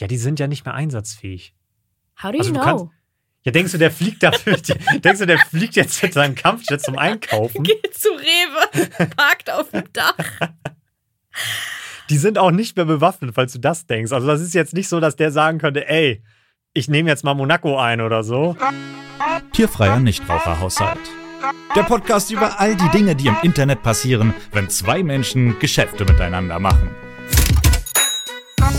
Ja, die sind ja nicht mehr einsatzfähig. How do you Also du know? kannst- Ja, denkst du, der fliegt dafür, denkst du, der fliegt jetzt mit seinem Kampfjet zum Einkaufen? Geht zu Rewe, parkt auf dem Dach. Die sind auch nicht mehr bewaffnet, falls du das denkst. Also das ist jetzt nicht so, dass der sagen könnte, ey, ich nehme jetzt mal Monaco ein oder so. Tierfreier Nichtraucherhaushalt. Der Podcast über all die Dinge, die im Internet passieren, wenn zwei Menschen Geschäfte miteinander machen.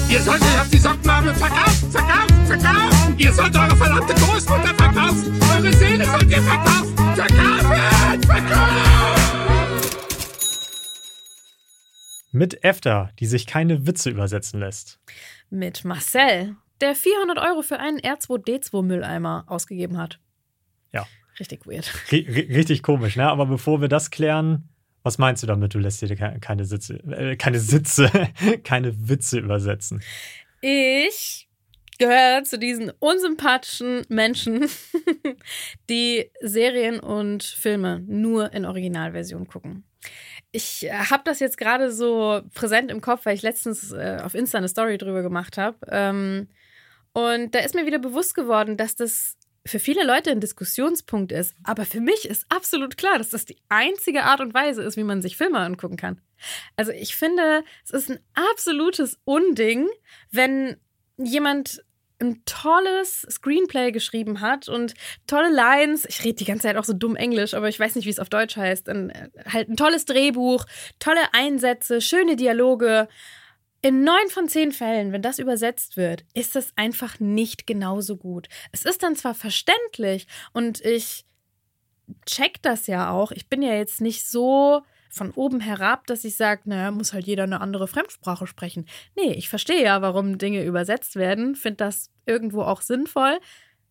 Ihr sollt euch auf die Sockennadel verkaufen, verkaufen, verkaufen. Ihr sollt eure verdammte Großmutter verkaufen. Eure Seele sollt ihr verkaufen. Verkaufen, verkaufen. Mit EFTA, die sich keine Witze übersetzen lässt. Mit Marcel, der 400 Euro für einen R2D2-Mülleimer ausgegeben hat. Ja. Richtig weird. Ri- Richtig komisch, ne? Aber bevor wir das klären, was meinst du damit? Du lässt dir ke- keine Sitze, äh, keine Sitze, keine Witze übersetzen. Ich gehöre zu diesen unsympathischen Menschen, die Serien und Filme nur in Originalversion gucken. Ich habe das jetzt gerade so präsent im Kopf, weil ich letztens äh, auf Insta eine Story drüber gemacht habe. Ähm, und da ist mir wieder bewusst geworden, dass das für viele Leute ein Diskussionspunkt ist. Aber für mich ist absolut klar, dass das die einzige Art und Weise ist, wie man sich Filme angucken kann. Also ich finde, es ist ein absolutes Unding, wenn jemand ein tolles Screenplay geschrieben hat und tolle Lines. Ich rede die ganze Zeit auch so dumm Englisch, aber ich weiß nicht, wie es auf Deutsch heißt. Ein, äh, halt ein tolles Drehbuch, tolle Einsätze, schöne Dialoge. In neun von zehn Fällen, wenn das übersetzt wird, ist es einfach nicht genauso gut. Es ist dann zwar verständlich und ich check das ja auch. Ich bin ja jetzt nicht so von oben herab, dass ich sage, naja, muss halt jeder eine andere Fremdsprache sprechen. Nee, ich verstehe ja, warum Dinge übersetzt werden, finde das irgendwo auch sinnvoll.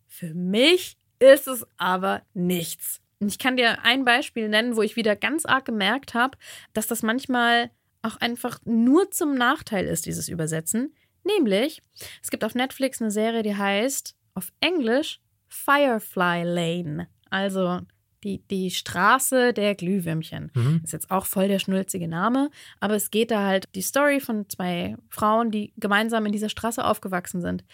Für mich ist es aber nichts. Ich kann dir ein Beispiel nennen, wo ich wieder ganz arg gemerkt habe, dass das manchmal auch einfach nur zum Nachteil ist, dieses Übersetzen. Nämlich, es gibt auf Netflix eine Serie, die heißt auf Englisch Firefly Lane. Also die, die Straße der Glühwürmchen. Mhm. Ist jetzt auch voll der schnulzige Name, aber es geht da halt die Story von zwei Frauen, die gemeinsam in dieser Straße aufgewachsen sind.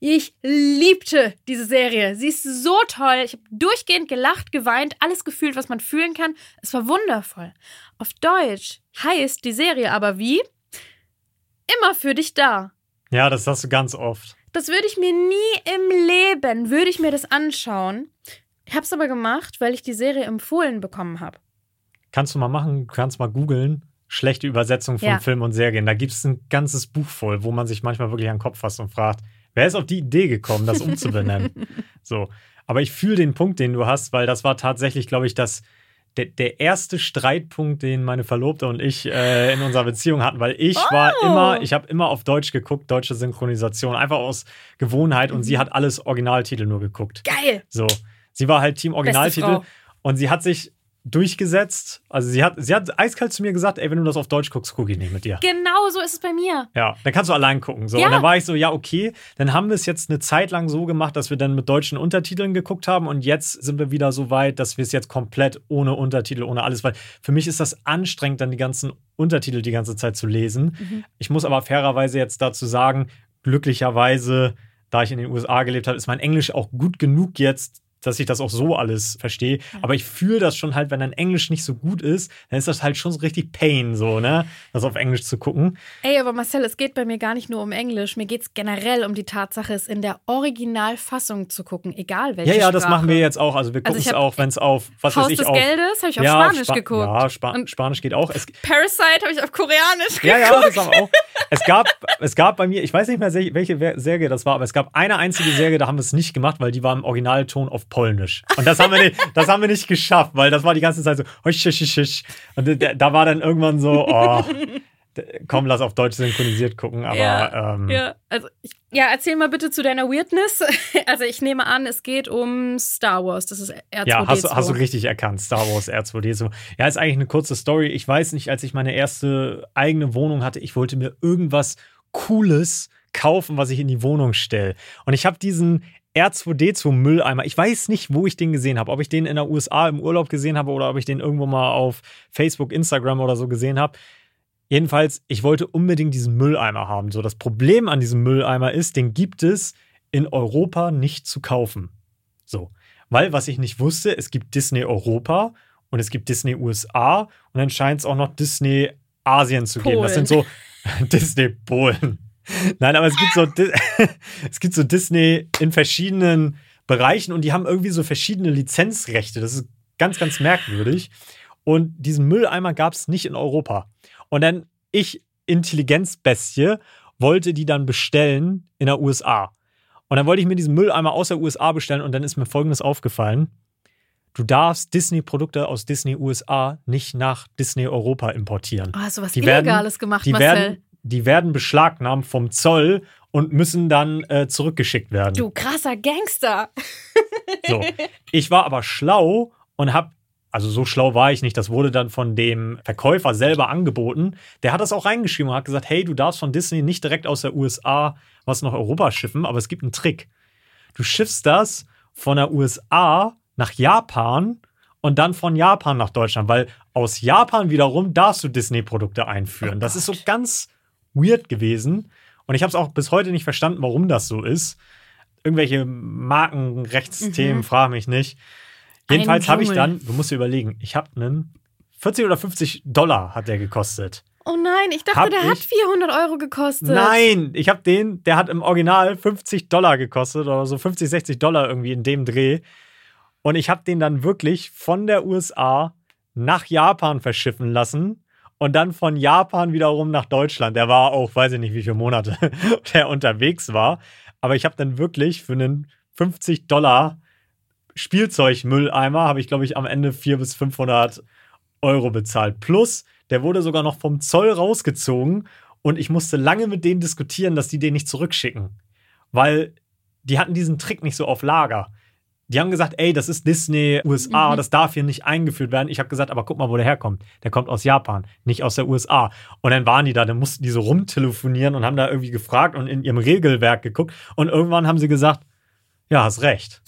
Ich liebte diese Serie. Sie ist so toll. Ich habe durchgehend gelacht, geweint, alles gefühlt, was man fühlen kann. Es war wundervoll. Auf Deutsch heißt die Serie aber wie? Immer für dich da. Ja, das hast du ganz oft. Das würde ich mir nie im Leben, würde ich mir das anschauen. Ich habe es aber gemacht, weil ich die Serie empfohlen bekommen habe. Kannst du mal machen, kannst mal googeln. Schlechte Übersetzung von Ja. Filmen und Serien. Da gibt es ein ganzes Buch voll, wo man sich manchmal wirklich an den Kopf fasst und fragt, wer ist auf die Idee gekommen, das umzubenennen? so. Aber ich fühle den Punkt, den du hast, weil das war tatsächlich, glaube ich, das, der, der erste Streitpunkt, den meine Verlobte und ich äh, in unserer Beziehung hatten, weil ich war Oh. immer, ich habe immer auf Deutsch geguckt, deutsche Synchronisation, einfach aus Gewohnheit und Mhm. sie hat alles Originaltitel nur geguckt. Geil! So. Sie war halt Team Originaltitel und sie hat sich durchgesetzt. Also sie hat, sie hat eiskalt zu mir gesagt, ey, wenn du das auf Deutsch guckst, gucke ich nicht mit dir. Genau so ist es bei mir. Ja, dann kannst du allein gucken. So. Ja. Und dann war ich so, ja, okay. Dann haben wir es jetzt eine Zeit lang so gemacht, dass wir dann mit deutschen Untertiteln geguckt haben. Und jetzt sind wir wieder so weit, dass wir es jetzt komplett ohne Untertitel, ohne alles, weil für mich ist das anstrengend, dann die ganzen Untertitel die ganze Zeit zu lesen. Mhm. Ich muss aber fairerweise jetzt dazu sagen, glücklicherweise, da ich in den USA gelebt habe, ist mein Englisch auch gut genug jetzt, dass ich das auch so alles verstehe. Aber ich fühle das schon halt, wenn dein Englisch nicht so gut ist, dann ist das halt schon so richtig Pain, so, ne? Das auf Englisch zu gucken. Ey, aber Marcel, es geht bei mir gar nicht nur um Englisch. Mir geht es generell um die Tatsache, es in der Originalfassung zu gucken, egal welche Ja, ja, das Sprache. machen wir jetzt auch. Also wir Also gucken es auch, wenn es auf, was Haus weiß ich, des auf. Geldes habe ich auf ja, Spanisch Spa- geguckt. Ja, Spa Und Spanisch geht auch. Es, Parasite habe ich auf Koreanisch ja, geguckt. ja, das haben wir auch. Es gab, es gab bei mir, ich weiß nicht mehr, welche Serie das war, aber es gab eine einzige Serie, da haben wir es nicht gemacht, weil die war im Originalton auf Polnisch. Und das haben wir nicht, das haben wir nicht geschafft, weil das war die ganze Zeit so, und da, war dann irgendwann so, oh, Komm, lass auf Deutsch synchronisiert gucken, aber Ja, ähm, Ja, also ich, ja, erzähl mal bitte zu deiner Weirdness. Also ich nehme an, es geht um Star Wars. Das ist R2D2. Ja, hast, du- hast du richtig erkannt. Star Wars R2D2. Ja, ist eigentlich eine kurze Story. Ich weiß nicht, als ich meine erste eigene Wohnung hatte, ich wollte mir irgendwas Cooles kaufen, was ich in die Wohnung stelle. Und ich habe diesen R2D2 Mülleimer. Ich weiß nicht, wo ich den gesehen habe. Ob ich den in der USA im Urlaub gesehen habe oder ob ich den irgendwo mal auf Facebook, Instagram oder so gesehen habe. Jedenfalls, ich wollte unbedingt diesen Mülleimer haben. So, das Problem an diesem Mülleimer ist, den gibt es in Europa nicht zu kaufen. So. Weil, was ich nicht wusste, es gibt Disney Europa und es gibt Disney USA und dann scheint es auch noch Disney Asien zu geben. Das Polen. sind so Disney Polen. Nein, aber es gibt so es gibt so Disney in verschiedenen Bereichen und die haben irgendwie so verschiedene Lizenzrechte. Das ist ganz, ganz merkwürdig. Und diesen Mülleimer gab es nicht in Europa. Und dann ich, Intelligenzbestie, wollte die dann bestellen in der USA. Und dann wollte ich mir diesen Mülleimer aus der USA bestellen und dann ist mir Folgendes aufgefallen. Du darfst Disney-Produkte aus Disney USA nicht nach Disney Europa importieren. Oh, hast du was Die werden- Illegales gemacht, Die Marcel? werden, die werden beschlagnahmt vom Zoll und müssen dann äh, zurückgeschickt werden. du krasser Gangster. So. Ich war aber schlau und habe, also so schlau war ich nicht, das wurde dann von dem Verkäufer selber angeboten. Der hat das auch reingeschrieben und hat gesagt, hey, du darfst von Disney nicht direkt aus der USA was nach Europa schiffen, aber es gibt einen Trick. Du schiffst das von der USA nach Japan und dann von Japan nach Deutschland, weil aus Japan wiederum darfst du Disney-Produkte einführen. Oh das ist so ganz weird gewesen. Und ich habe es auch bis heute nicht verstanden, warum das so ist. Irgendwelche Markenrechtsthemen, Mhm. frage mich nicht. Jedenfalls habe ich dann, du musst dir überlegen, ich habe einen 40 oder 50 Dollar hat der gekostet. Oh nein, ich dachte, Hab der hat ich- 400 Euro gekostet. Nein, ich habe den, der hat im Original 50 Dollar gekostet oder so 50, 60 Dollar irgendwie in dem Dreh. Und ich habe den dann wirklich von der USA nach Japan verschiffen lassen und dann von Japan wiederum nach Deutschland. Der war auch, weiß ich nicht, wie viele Monate der unterwegs war. Aber ich habe dann wirklich für einen 50 Dollar Spielzeugmülleimer, habe ich glaube ich am Ende 400 bis 500 Euro bezahlt. Plus, der wurde sogar noch vom Zoll rausgezogen und ich musste lange mit denen diskutieren, dass die den nicht zurückschicken. Weil die hatten diesen Trick nicht so auf Lager. Die haben gesagt, ey, das ist Disney USA, Mhm. das darf hier nicht eingeführt werden. Ich habe gesagt, aber guck mal, wo der herkommt. Der kommt aus Japan, nicht aus der USA. Und dann waren die da, dann mussten die so rumtelefonieren und haben da irgendwie gefragt und in ihrem Regelwerk geguckt. Und irgendwann haben sie gesagt, ja, hast recht.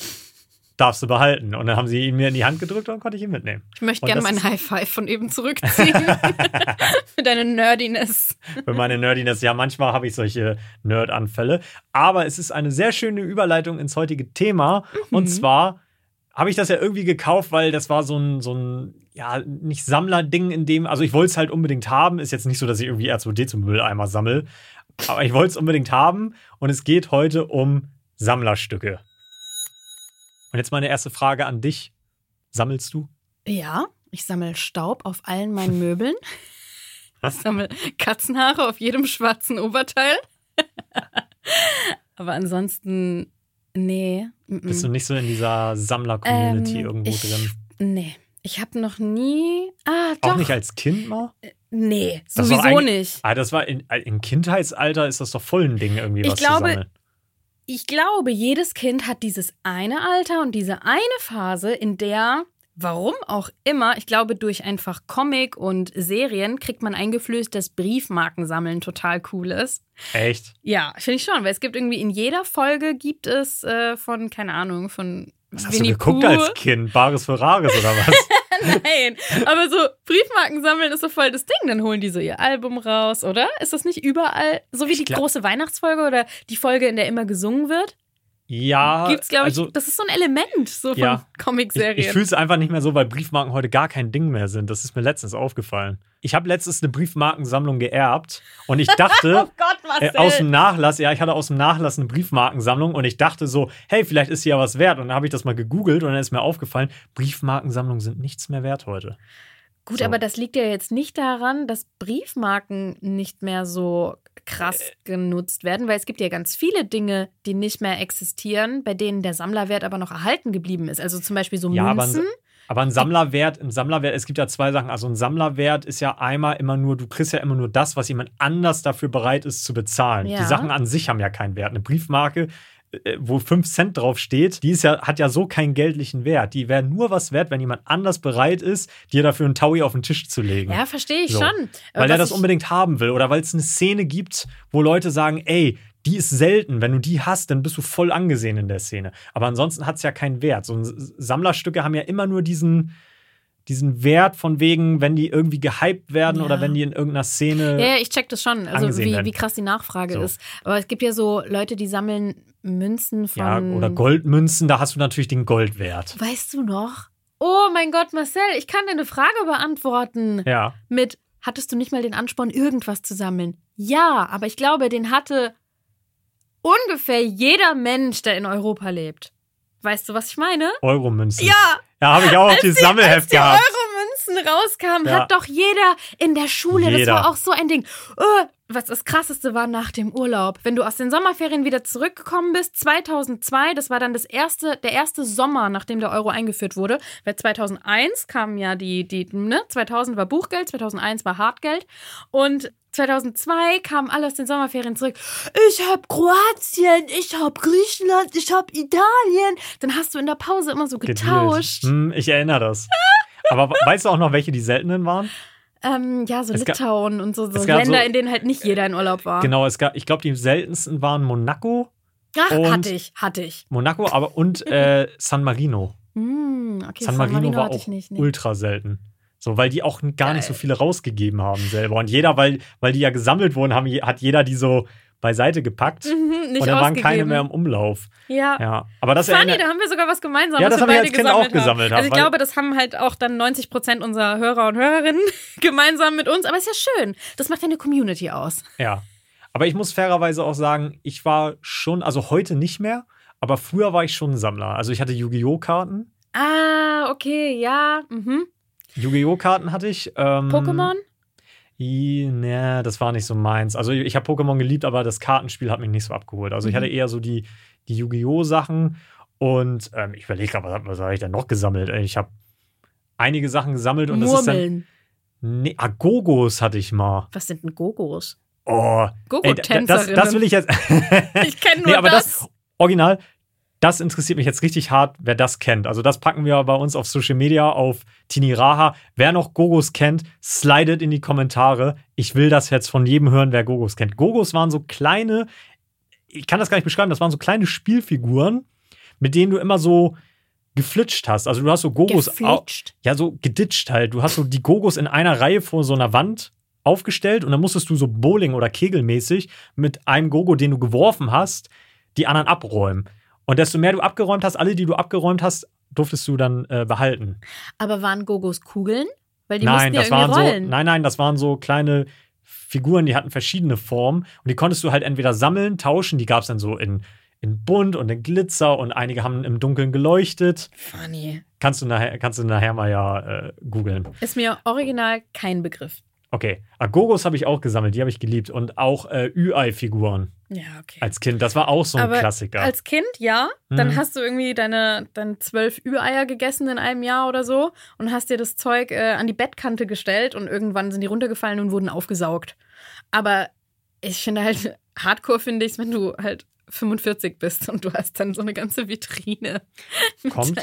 Darfst du behalten. Und dann haben sie ihn mir in die Hand gedrückt und konnte ich ihn mitnehmen. Ich möchte gerne meinen High Five von eben zurückziehen. Für deine Nerdiness. für meine Nerdiness. Ja, manchmal habe ich solche Nerd-Anfälle. Aber es ist eine sehr schöne Überleitung ins heutige Thema. Und zwar habe ich das ja irgendwie gekauft, weil das war so ein, so ein ja, nicht Sammlerding in dem, also ich wollte es halt unbedingt haben. Ist jetzt nicht so, dass ich irgendwie R2D zum Mülleimer sammle. Aber ich wollte es unbedingt haben. Und es geht heute um Sammlerstücke. Und jetzt meine erste Frage an dich. Sammelst du? Ja, ich sammle Staub auf allen meinen Möbeln. Ich sammle Katzenhaare auf jedem schwarzen Oberteil. Aber ansonsten, nee. mm-mm. Bist du nicht so in dieser Sammler-Community Ähm, irgendwo ich, drin? Nee. Ich habe noch nie. Ah, doch. Auch nicht als Kind mal? nee, Das sowieso nicht. Ah, das war in, im Kindheitsalter ist das doch voll ein Ding irgendwie, Ich was glaube, zu sammeln. Ich glaube, jedes Kind hat dieses eine Alter und diese eine Phase, in der, warum auch immer, ich glaube, durch einfach Comic und Serien kriegt man eingeflößt, dass Briefmarkensammeln total cool ist. Echt? Ja, finde ich schon, weil es gibt irgendwie in jeder Folge gibt es äh, von, keine Ahnung, von Was hast Winnie du geguckt Pooh. als Kind? Bares für Rares oder was? Nein, aber so Briefmarken sammeln ist so voll das Ding. Dann holen die so ihr Album raus, oder? Ist das nicht überall, so wie die glaub- große Weihnachtsfolge oder die Folge, in der immer gesungen wird? Ja. Gibt's, glaube ich, also, das ist so ein Element so von Ja. ich, Comicserien. ich fühle es einfach nicht mehr so, weil Briefmarken heute gar kein Ding mehr sind. Das ist mir letztens aufgefallen. Ich habe letztens eine Briefmarkensammlung geerbt und ich dachte, oh Gott, äh, aus dem Nachlass, ja, ich hatte aus dem Nachlass eine Briefmarkensammlung und ich dachte so, hey, vielleicht ist sie ja was wert. Und dann habe ich das mal gegoogelt und dann ist mir aufgefallen, Briefmarkensammlungen sind nichts mehr wert heute. Gut, so. aber das liegt ja jetzt nicht daran, dass Briefmarken nicht mehr so krass Äh. genutzt werden, weil es gibt ja ganz viele Dinge, die nicht mehr existieren, bei denen der Sammlerwert aber noch erhalten geblieben ist. Also zum Beispiel so Ja, Münzen. Aber ein Sammlerwert, ein Sammlerwert, es gibt ja zwei Sachen. Also ein Sammlerwert ist ja einmal immer nur, du kriegst ja immer nur das, was jemand anders dafür bereit ist zu bezahlen. Ja. Die Sachen an sich haben ja keinen Wert. Eine Briefmarke, wo 5 Cent drauf steht, die ist ja, hat ja so keinen geldlichen Wert. Die wäre nur was wert, wenn jemand anders bereit ist, dir dafür einen Taui auf den Tisch zu legen. Ja, verstehe ich So. schon. Weil Was er das unbedingt haben will oder weil es eine Szene gibt, wo Leute sagen, ey, die ist selten. Wenn du die hast, dann bist du voll angesehen in der Szene. Aber ansonsten hat es ja keinen Wert. So Sammlerstücke haben ja immer nur diesen, diesen Wert von wegen, wenn die irgendwie gehypt werden Ja. oder wenn die in irgendeiner Szene. Ja, ja, ich check das schon, also wie, werden. wie krass die Nachfrage So. ist. Aber es gibt ja so Leute, die sammeln Münzen von. Ja, oder Goldmünzen, da hast du natürlich den Goldwert. Weißt du noch? Oh mein Gott, Marcel, ich kann dir eine Frage beantworten. Ja. Mit, hattest du nicht mal den Ansporn, irgendwas zu sammeln? Ja, aber ich glaube, den hatte ungefähr jeder Mensch, der in Europa lebt. Weißt du, was ich meine? Euromünzen. Ja, Ja, habe ich auch auf als dieses die, als Sammelheft die gehabt. Euromünzen rauskamen, Ja. hat doch jeder in der Schule, Jeder. das war auch so ein Ding. Oh, was das krasseste war nach dem Urlaub, wenn du aus den Sommerferien wieder zurückgekommen bist, 2002, das war dann das erste, der erste Sommer, nachdem der Euro eingeführt wurde, weil 2001 kamen ja die, die, ne, 2000 war Buchgeld, 2001 war Hartgeld und 2002 kamen alle aus den Sommerferien zurück. Ich hab Kroatien, ich hab Griechenland, ich hab Italien. Dann hast du in der Pause immer so getauscht. Hm, ich erinnere das. Aber weißt du auch noch, welche die seltenen waren? Ähm, ja, so Es gab- Litauen und so, so gab Länder, so- in denen halt nicht jeder in Urlaub war. Genau, es gab, ich glaube, die seltensten waren Monaco, Ach, hatte ich, hatte ich. Monaco, aber und äh, San Marino. Hm, okay, San Marino, war hatte auch ich nicht. Nee. ultra selten. So, weil die auch gar nicht so viele rausgegeben haben selber. Und jeder, weil, weil die ja gesammelt wurden, haben, hat jeder die so beiseite gepackt. Mhm, und dann waren keine mehr im Umlauf. Ja. Ja, aber das Funny, da haben wir sogar was gemeinsam, Ja, das wir haben wir als Kind gesammelt auch gesammelt haben. Also ich glaube, das haben halt auch dann 90 Prozent unserer Hörer und Hörerinnen gemeinsam mit uns. Aber ist ja schön. Das macht ja eine Community aus. ja. Aber ich muss fairerweise auch sagen, ich war schon, also heute nicht mehr, aber früher war ich schon ein Sammler. Also ich hatte Yu-Gi-Oh! Karten. Ah, okay, ja. Mhm. Yu-Gi-Oh! Karten hatte ich. Ähm, Pokémon? Ne, das war nicht so meins. Also ich habe Pokémon geliebt, aber das Kartenspiel hat mich nicht so abgeholt. Also ich Mhm. hatte eher so die, die Yu-Gi-Oh! Sachen und ähm, ich überlege gerade, was, was habe ich denn noch gesammelt? Ey, Ich habe einige Sachen gesammelt und das ist dann. Murmeln. Nee, Agogos hatte ich mal. Was sind denn Gogos? Oh, ey, das, Gogo-Tänzerinnen. das will ich jetzt. Ich kenne nur nee, aber das. das, Original, das interessiert mich jetzt richtig hart, wer das kennt. Also das packen wir bei uns auf Social Media, auf Tini Raha. Wer noch Gogos kennt, slidet in die Kommentare. Ich will das jetzt von jedem hören, wer Gogos kennt. Gogos waren so kleine, ich kann das gar nicht beschreiben, das waren so kleine Spielfiguren, mit denen du immer so geflitscht hast. Also du hast so Gogos ja, so geditscht halt. Du hast so die Gogos in einer Reihe vor so einer Wand aufgestellt und dann musstest du so Bowling- oder Kegelmäßig mit einem Gogo, den du geworfen hast, die anderen abräumen. Und desto mehr du abgeräumt hast, alle, die du abgeräumt hast, durftest du dann äh, behalten. Aber waren Gogos Kugeln? Weil die nein, mussten ja das irgendwie waren rollen. so, nein, nein, das waren so kleine Figuren, die hatten verschiedene Formen und die konntest du halt entweder sammeln, tauschen, die gab es dann so in, in bunt und in Glitzer und einige haben im Dunkeln geleuchtet. Funny. Kannst du nachher, kannst du nachher mal ja äh, googeln. Ist mir original kein Begriff. Okay, Agogos habe ich auch gesammelt, die habe ich geliebt. Und auch äh, Ü-Ei-Figuren Ja, okay. als Kind. Das war auch so ein Aber Klassiker. Als Kind, ja. Dann Mhm. hast du irgendwie deine, deine zwölf Ü-Eier gegessen in einem Jahr oder so und hast dir das Zeug äh, an die Bettkante gestellt und irgendwann sind die runtergefallen und wurden aufgesaugt. Aber ich finde halt, Hardcore finde ich wenn du halt 45 bist und du hast dann so eine ganze Vitrine. Kommt.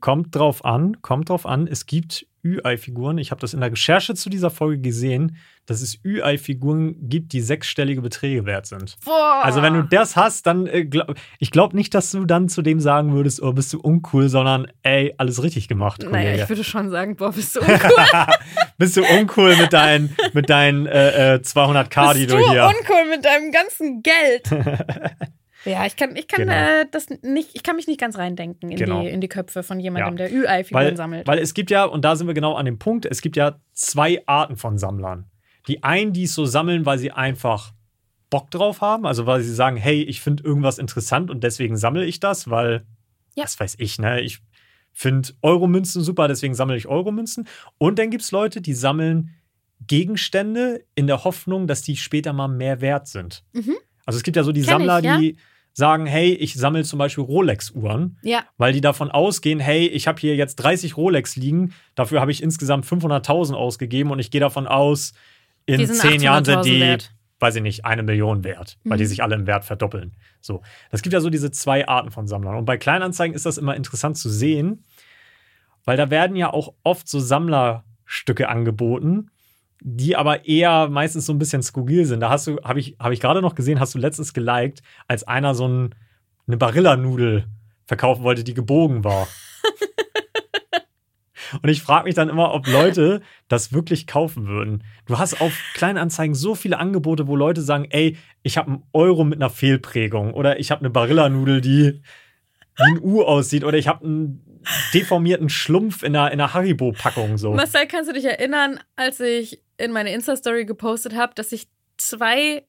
kommt drauf an, kommt drauf an. Es gibt Ü-Ei-Figuren. Ich habe das in der Recherche zu dieser Folge gesehen, dass es Ü-Ei-Figuren gibt, die sechsstellige Beträge wert sind. Boah. Also wenn du das hast, dann äh, glaub, ich glaube nicht, dass du dann zu dem sagen würdest, oh, bist du uncool, sondern ey, alles richtig gemacht, Naja, Kollege. ich würde schon sagen, boah, bist du uncool. bist du uncool mit deinen, mit deinen äh, äh, 200k, die bist du du hier. uncool mit deinem ganzen Geld. ja, ich kann, ich kann Genau. äh, das nicht, ich kann mich nicht ganz reindenken in, Genau. die, in die Köpfe von jemandem, Ja. der Ü-Ei-Figuren sammelt. weil es gibt ja, und da sind wir genau an dem Punkt, es gibt ja zwei Arten von Sammlern. Die einen, die es so sammeln, weil sie einfach Bock drauf haben, also weil sie sagen, hey, ich finde irgendwas interessant und deswegen sammle ich das, weil, Ja. das weiß ich, ne, ich finde Euromünzen super, deswegen sammle ich Euromünzen. Und dann gibt es Leute, die sammeln Gegenstände in der Hoffnung, dass die später mal mehr wert sind. Mhm. Also es gibt ja so die Kenn Sammler, ich, ja. die sagen, hey, ich sammle zum Beispiel Rolex-Uhren, Ja, weil die davon ausgehen, hey, ich habe hier jetzt 30 Rolex liegen, dafür habe ich insgesamt 500.000 ausgegeben und ich gehe davon aus, in Die zehn Jahren sind 800.000 die, wert. weiß ich nicht, eine Million wert, weil die Mhm. sich alle im Wert verdoppeln. So, das gibt ja so diese zwei Arten von Sammlern. Und bei Kleinanzeigen ist das immer interessant zu sehen, weil da werden ja auch oft so Sammlerstücke angeboten, die aber eher meistens so ein bisschen skurril sind. Da hast du, habe ich, habe ich gerade noch gesehen, hast du letztens geliked, als einer so ein, eine Barillanudel verkaufen wollte, die gebogen war. Und ich frage mich dann immer, ob Leute das wirklich kaufen würden. Du hast auf Kleinanzeigen so viele Angebote, wo Leute sagen, ey, ich habe einen Euro mit einer Fehlprägung oder ich habe eine Barillanudel, die wie ein U aussieht oder ich habe einen deformierten Schlumpf in einer, in einer Haribo-Packung. So. Marcel, kannst du dich erinnern, als ich in meine Insta-Story gepostet habe, dass ich zwei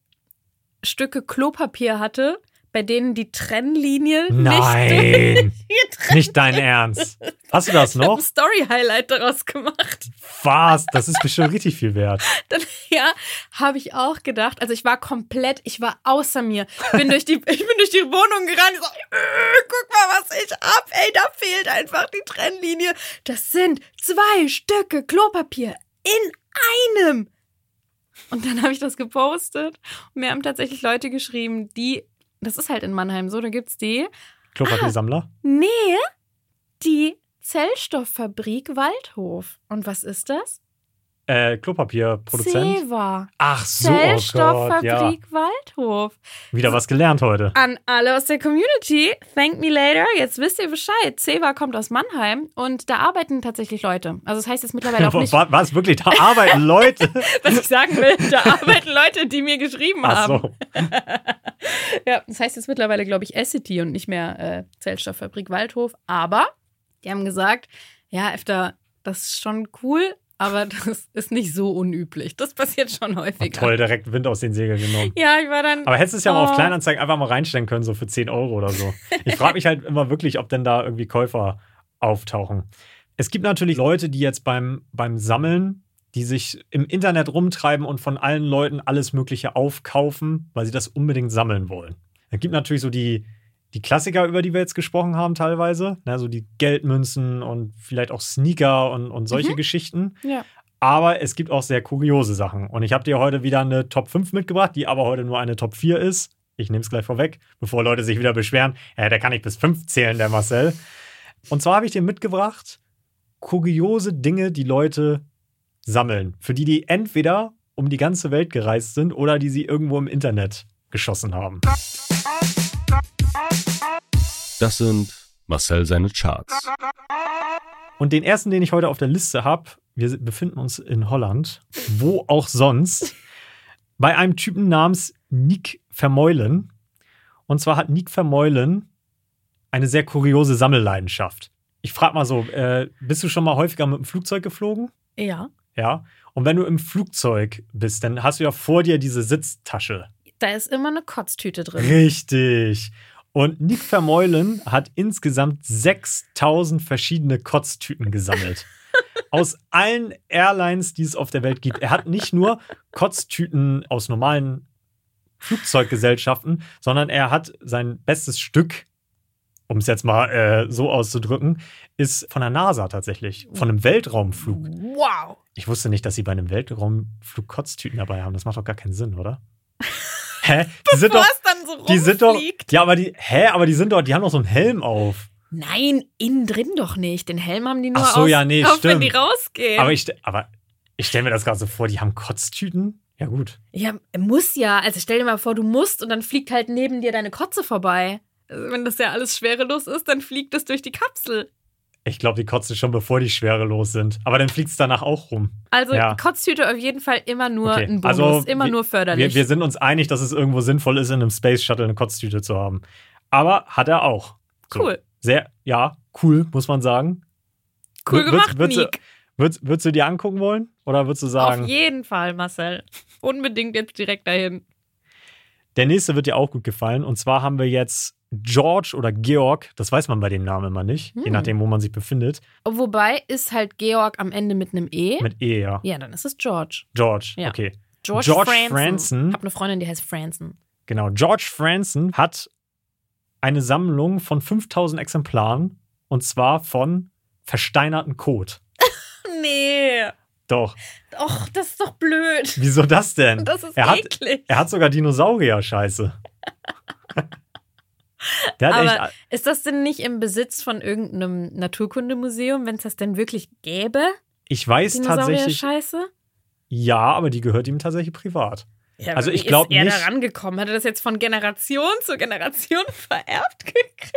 Stücke Klopapier hatte, bei denen die Trennlinie Nein, nicht nicht dein Ernst. Hast du das Ich habe noch? ein Story-Highlight daraus gemacht. Was? Das ist bestimmt richtig viel wert. Dann, ja, habe ich auch gedacht. Also ich war komplett, ich war außer mir. Ich bin durch die, ich bin durch die Wohnung gerannt. Ich so, äh, guck mal, was ich hab. Ey, da fehlt einfach die Trennlinie. Das sind zwei Stücke Klopapier in einem. Und dann habe ich das gepostet. Und mir haben tatsächlich Leute geschrieben, die, das ist halt in Mannheim so, da gibt's die. Klopapiersammler? Nee, die Zellstofffabrik Waldhof. Und was ist das? Äh, Klopapierproduzent? Zewa. Ach so, oh Gott, ja. Zellstofffabrik Waldhof. Wieder was gelernt heute. An alle aus der Community, thank me later. Jetzt wisst ihr Bescheid. Zewa kommt aus Mannheim und da arbeiten tatsächlich Leute. Also das heißt jetzt mittlerweile auch nicht, es wirklich? Da arbeiten Leute. was ich sagen will. Da arbeiten Leute, die mir geschrieben Ach haben. so. Ja, das heißt jetzt mittlerweile, glaube ich, Essity und nicht mehr äh, Zellstofffabrik Waldhof. Aber die haben gesagt, ja, öfter, das ist schon cool, aber das ist nicht so unüblich. Das passiert schon häufiger. Toll, direkt Wind aus den Segeln genommen. Ja, ich war dann. Aber hättest du es ja mal auf Oh. Kleinanzeigen einfach mal reinstellen können, so für 10 Euro oder so. Ich frage mich halt immer wirklich, ob denn da irgendwie Käufer auftauchen. Es gibt natürlich Leute, die jetzt beim, beim Sammeln, die sich im Internet rumtreiben und von allen Leuten alles Mögliche aufkaufen, weil sie das unbedingt sammeln wollen. Es gibt natürlich so die, die Klassiker, über die wir jetzt gesprochen haben, teilweise. Ne, so die Geldmünzen und vielleicht auch Sneaker und, und solche Geschichten. Ja. Aber es gibt auch sehr kuriose Sachen. Und ich habe dir heute wieder eine Top 5 mitgebracht, die aber heute nur eine Top 4 ist. Ich nehme es gleich vorweg, bevor Leute sich wieder beschweren. Ja, der kann nicht bis 5 zählen, der Marcel. Und zwar habe ich dir mitgebracht kuriose Dinge, die Leute sammeln. Für die, die entweder um die ganze Welt gereist sind oder die sie irgendwo im Internet geschossen haben. Das sind Marcel seine Charts. Und den ersten, den ich heute auf der Liste habe, wir befinden uns in Holland, wo auch sonst, bei einem Typen namens Nick Vermeulen. Und zwar hat Nick Vermeulen eine sehr kuriose Sammelleidenschaft. Ich frage mal so, äh, bist du schon mal häufiger mit dem Flugzeug geflogen? Ja. Ja. Und wenn du im Flugzeug bist, dann hast du ja vor dir diese Sitztasche. Da ist immer eine Kotztüte drin. Richtig. Und Nick Vermeulen hat insgesamt 6000 verschiedene Kotztüten gesammelt. aus allen Airlines, die es auf der Welt gibt. Er hat nicht nur Kotztüten aus normalen Flugzeuggesellschaften, sondern er hat sein bestes Stück, um es jetzt mal äh, so auszudrücken, ist von der NASA tatsächlich, von einem Weltraumflug. Wow. Ich wusste nicht, dass sie bei einem Weltraumflug Kotztüten dabei haben. Das macht doch gar keinen Sinn, oder? Hä? Die sind doch, so die sind doch, ja, aber die, hä, aber die sind doch, die haben doch so einen Helm auf. Nein, innen drin doch nicht. Den Helm haben die nur Ach so, aus, ja, nee, auf, wenn stimmt. die rausgehen. Aber ich, aber ich stelle mir das gerade so vor, die haben Kotztüten. Ja, gut. ja, muss ja. Also stell dir mal vor, du musst und dann fliegt halt neben dir deine Kotze vorbei. Also wenn das ja alles schwerelos ist, dann fliegt es durch die Kapsel. Ich glaube, die kotzen schon, bevor die schwerelos sind. Aber dann fliegt es danach auch rum. Also Ja. Kotztüte auf jeden Fall immer nur Okay, ein Bonus, also immer wir- nur förderlich. Wir, wir sind uns einig, dass es irgendwo sinnvoll ist, in einem Space Shuttle eine Kotztüte zu haben. Aber hat er auch. So. Cool. Sehr, ja, cool, muss man sagen. cool Wür- gemacht, würdest, Nick. Würdest, würdest du dir angucken wollen? Oder würdest du sagen, Auf jeden Fall, Marcel. Unbedingt jetzt direkt dahin. der nächste wird dir auch gut gefallen? Und zwar haben wir jetzt George oder Georg, das weiß man bei dem Namen immer nicht, je Hm. nachdem, wo man sich befindet. Wobei ist halt Georg am Ende mit einem E. Mit E, ja. ja, dann ist es George. George, Ja. okay. George, George Franzen. Franzen. Ich habe eine Freundin, die heißt Franzen. Genau. George Franzen hat eine Sammlung von 5000 Exemplaren und zwar von versteinerten Kot. Nee. Doch. Och, das ist doch blöd. Wieso das denn? Das ist er hat, eklig. Er hat sogar Dinosaurier-Scheiße. Aber echt. ist das denn nicht im Besitz von irgendeinem Naturkundemuseum, wenn es das denn wirklich gäbe? Ich weiß tatsächlich. Dinosaurier-Scheiße? Ja, aber die gehört ihm tatsächlich privat. Ja, Also ich wie glaub ist er nicht- da rangekommen? Hat er das jetzt von Generation zu Generation vererbt gekriegt?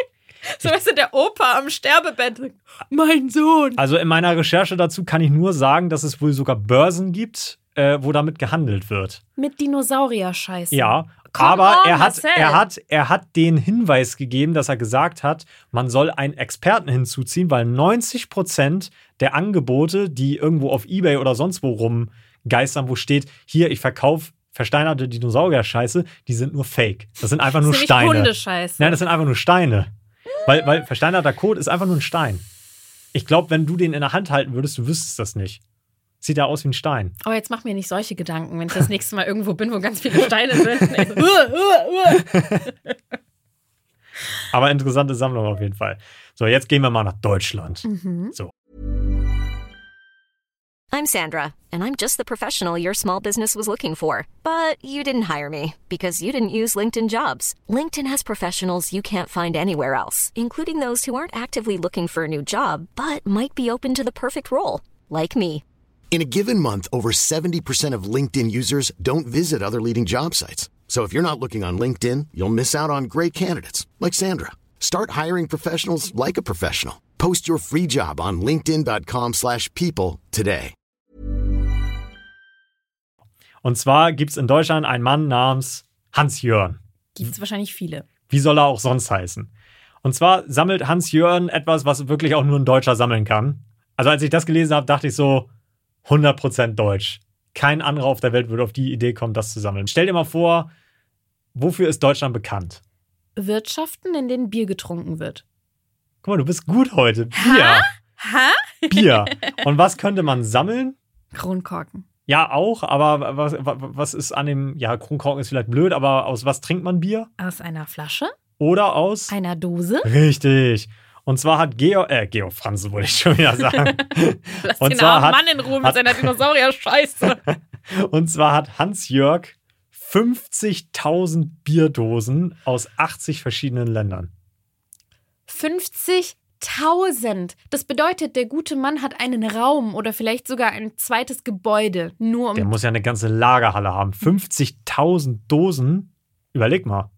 So weißt du, der Opa am Sterbebett. Mein Sohn. Also in meiner Recherche dazu kann ich nur sagen, dass es wohl sogar Börsen gibt, äh, wo damit gehandelt wird. Mit Dinosaurier-Scheiße. Ja, Come aber on, er, hat, Marcel. er, hat, er hat den Hinweis gegeben, dass er gesagt hat, man soll einen Experten hinzuziehen, weil 90 Prozent der Angebote, die irgendwo auf Ebay oder sonst wo rumgeistern, wo steht, hier, ich verkaufe versteinerte Dinosaurier-Scheiße, die sind nur Fake. Das sind einfach Das nur nämlich Steine. Hundescheiße. Nein, das sind einfach nur Steine. Weil, weil versteinerter Kot ist einfach nur ein Stein. Ich glaube, wenn du den in der Hand halten würdest, du wüsstest das nicht. Sieht ja aus wie ein Stein. Aber jetzt mach mir nicht solche Gedanken, wenn ich das nächste Mal irgendwo bin, wo ganz viele Steine sind. Uh, uh, uh. Aber interessante Sammlung auf jeden Fall. So, jetzt gehen wir mal nach Deutschland. So. I'm Sandra, and I'm just the professional your small business was looking for. But you didn't hire me because you didn't use LinkedIn jobs. LinkedIn has professionals you can't find anywhere else, including those who aren't actively looking for a new job but might be open to the perfect role, like me. In a given month, over 70% of LinkedIn users don't visit other leading job sites. So if you're not looking on LinkedIn, you'll miss out on great candidates like Sandra. Start hiring professionals like a professional. Post your free job on linkedin.com/people today. Und zwar gibt es in Deutschland einen Mann namens Hans-Jörn. Gibt es wahrscheinlich viele. Wie soll er auch sonst heißen? Und zwar sammelt Hans-Jörn etwas, was wirklich auch nur ein Deutscher sammeln kann. Also als ich das gelesen habe, dachte ich so, 100% Deutsch. Kein anderer auf der Welt würde auf die Idee kommen, das zu sammeln. Stell dir mal vor, wofür ist Deutschland bekannt? Wirtschaften, in denen Bier getrunken wird. Guck mal, du bist gut heute. Bier. Ha? Bier. Und was könnte man sammeln? Kronkorken. Ja, auch, aber was, was ist an dem, ja, Kronkorken ist vielleicht blöd, aber aus was trinkt man Bier? Aus einer Flasche, Oder aus? einer Dose. Richtig. Und zwar hat Georg, äh, Georg Franzen wollte ich schon wieder sagen. Lass Und den zwar armen hat- Mann in Ruhe mit hat- seiner Dinosaurier-Scheiße. Und zwar hat Hans-Jörg 50.000 Bierdosen aus 80 verschiedenen Ländern. 50.000. Das bedeutet, der gute Mann hat einen Raum oder vielleicht sogar ein zweites Gebäude. Nur um. Der muss ja eine ganze Lagerhalle haben. 50.000 Dosen. Überleg mal.